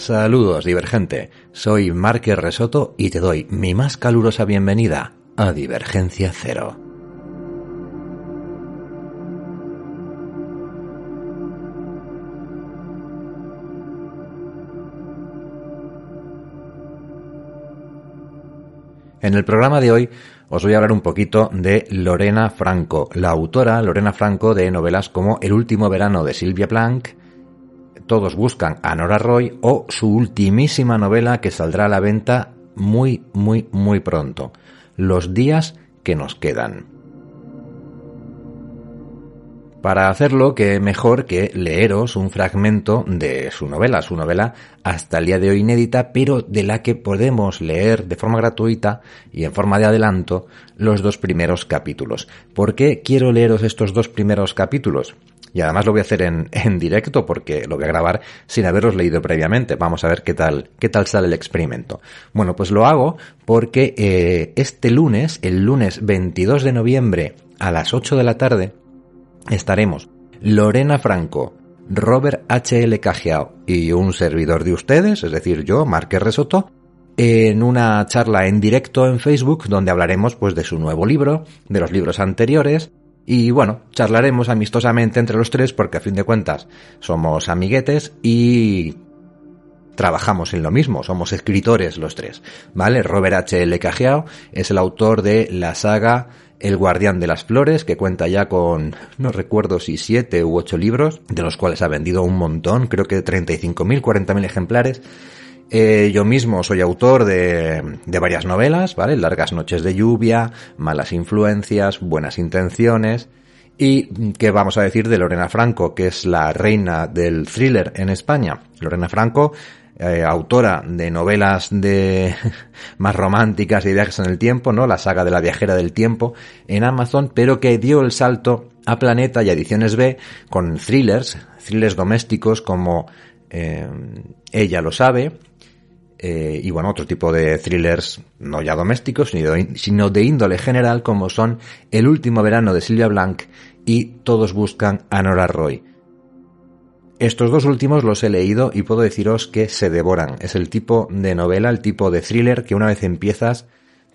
Saludos, divergente. Soy Márquez Resoto y te doy mi más calurosa bienvenida a Divergencia Cero. En el programa de hoy os voy a hablar un poquito de Lorena Franco, la autora Lorena Franco de novelas como El último verano de Silvia Planck, Todos buscan a Nora Roy o su ultimísima novela que saldrá a la venta muy, muy, muy pronto, Los días que nos quedan. Para hacerlo, que mejor que leeros un fragmento de su novela, su novela hasta el día de hoy inédita, pero de la que podemos leer de forma gratuita y en forma de adelanto los dos primeros capítulos. ¿Por qué quiero leeros estos dos primeros capítulos? Y además lo voy a hacer en, en directo porque lo voy a grabar sin haberos leído previamente. Vamos a ver qué tal, qué tal sale el experimento. Bueno, pues lo hago porque eh, este lunes, el lunes 22 de noviembre a las 8 de la tarde, estaremos Lorena Franco, Robert H. L. Cajiao y un servidor de ustedes, es decir, yo, Márquez Resoto, en una charla en directo en Facebook donde hablaremos pues de su nuevo libro, de los libros anteriores y bueno, charlaremos amistosamente entre los tres porque a fin de cuentas somos amiguetes y trabajamos en lo mismo, somos escritores los tres, ¿vale? Robert H. L. Cajiao es el autor de la saga el Guardián de las Flores, que cuenta ya con, no recuerdo si siete u ocho libros, de los cuales ha vendido un montón, creo que 35.000, 40.000 ejemplares. Eh, yo mismo soy autor de, de varias novelas, ¿vale? Largas noches de lluvia, malas influencias, buenas intenciones. ¿Y qué vamos a decir de Lorena Franco, que es la reina del thriller en España? Lorena Franco eh, autora de novelas de más románticas y viajes en el tiempo, ¿no? La saga de la viajera del tiempo en Amazon, pero que dio el salto a Planeta y Ediciones B con thrillers, thrillers domésticos como eh, Ella lo sabe, eh, y bueno, otro tipo de thrillers no ya domésticos, sino de índole general como son El último verano de Silvia Blanc y Todos buscan a Nora Roy. Estos dos últimos los he leído y puedo deciros que se devoran. Es el tipo de novela, el tipo de thriller que una vez empiezas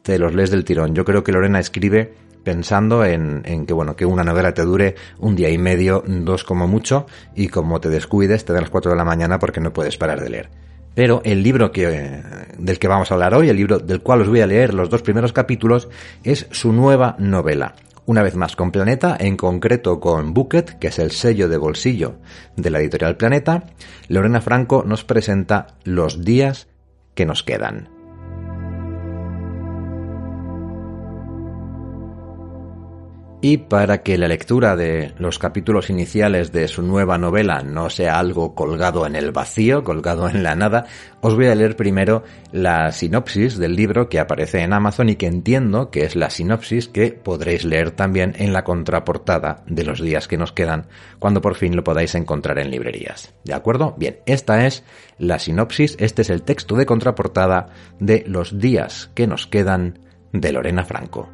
te los lees del tirón. Yo creo que Lorena escribe pensando en, que bueno, que una novela te dure un día y medio, dos como mucho, y como te descuides te da las cuatro de la mañana porque no puedes parar de leer. Pero el libro que, del que vamos a hablar hoy, el libro del cual os voy a leer los dos primeros capítulos, es su nueva novela una vez más con Planeta, en concreto con Bucket, que es el sello de bolsillo de la editorial Planeta, Lorena Franco nos presenta Los días que nos quedan. Y para que la lectura de los capítulos iniciales de su nueva novela no sea algo colgado en el vacío, colgado en la nada, os voy a leer primero la sinopsis del libro que aparece en Amazon y que entiendo que es la sinopsis que podréis leer también en la contraportada de los días que nos quedan cuando por fin lo podáis encontrar en librerías. ¿De acuerdo? Bien, esta es la sinopsis, este es el texto de contraportada de Los días que nos quedan de Lorena Franco.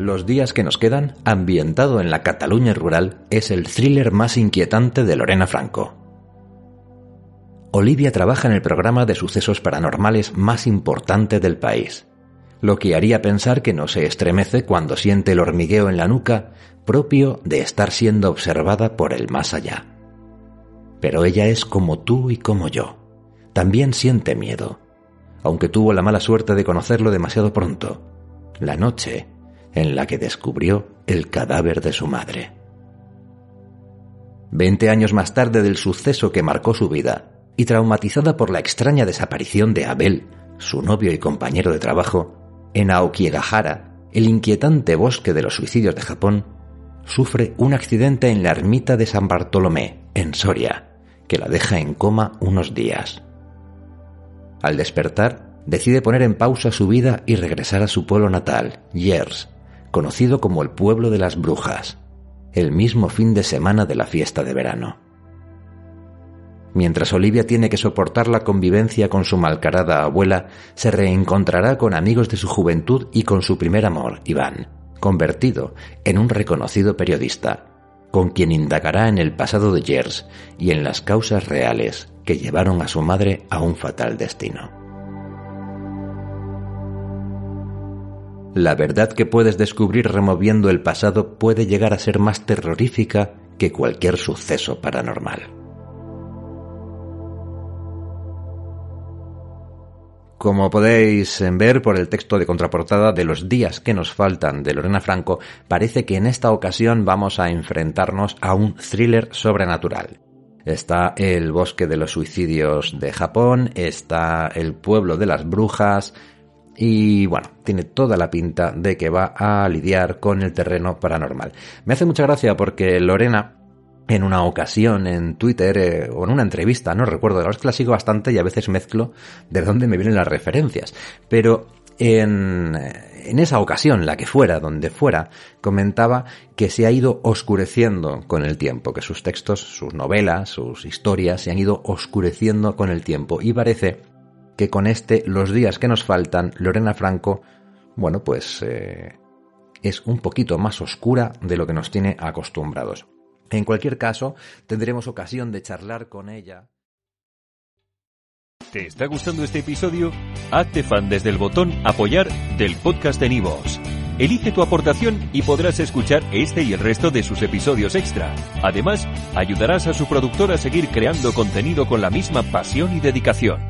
Los días que nos quedan, ambientado en la Cataluña rural, es el thriller más inquietante de Lorena Franco. Olivia trabaja en el programa de sucesos paranormales más importante del país, lo que haría pensar que no se estremece cuando siente el hormigueo en la nuca propio de estar siendo observada por el más allá. Pero ella es como tú y como yo. También siente miedo, aunque tuvo la mala suerte de conocerlo demasiado pronto. La noche en la que descubrió el cadáver de su madre. Veinte años más tarde del suceso que marcó su vida, y traumatizada por la extraña desaparición de Abel, su novio y compañero de trabajo, en Aokigahara, el inquietante bosque de los suicidios de Japón, sufre un accidente en la ermita de San Bartolomé, en Soria, que la deja en coma unos días. Al despertar, decide poner en pausa su vida y regresar a su pueblo natal, Yers, conocido como el pueblo de las brujas, el mismo fin de semana de la fiesta de verano. Mientras Olivia tiene que soportar la convivencia con su malcarada abuela, se reencontrará con amigos de su juventud y con su primer amor, Iván, convertido en un reconocido periodista, con quien indagará en el pasado de Jers y en las causas reales que llevaron a su madre a un fatal destino. La verdad que puedes descubrir removiendo el pasado puede llegar a ser más terrorífica que cualquier suceso paranormal. Como podéis ver por el texto de contraportada de los días que nos faltan de Lorena Franco, parece que en esta ocasión vamos a enfrentarnos a un thriller sobrenatural. Está el bosque de los suicidios de Japón, está el pueblo de las brujas y bueno, tiene toda la pinta de que va a lidiar con el terreno paranormal. Me hace mucha gracia porque Lorena en una ocasión en Twitter eh, o en una entrevista, no recuerdo, verdad es que la sigo bastante y a veces mezclo de dónde me vienen las referencias, pero en, en esa ocasión, la que fuera, donde fuera, comentaba que se ha ido oscureciendo con el tiempo, que sus textos, sus novelas, sus historias se han ido oscureciendo con el tiempo y parece que con este Los días que nos faltan, Lorena Franco, bueno, pues eh, es un poquito más oscura de lo que nos tiene acostumbrados. En cualquier caso, tendremos ocasión de charlar con ella. ¿Te está gustando este episodio? Hazte fan desde el botón Apoyar del podcast de Nivos. Elige tu aportación y podrás escuchar este y el resto de sus episodios extra. Además, ayudarás a su productor a seguir creando contenido con la misma pasión y dedicación.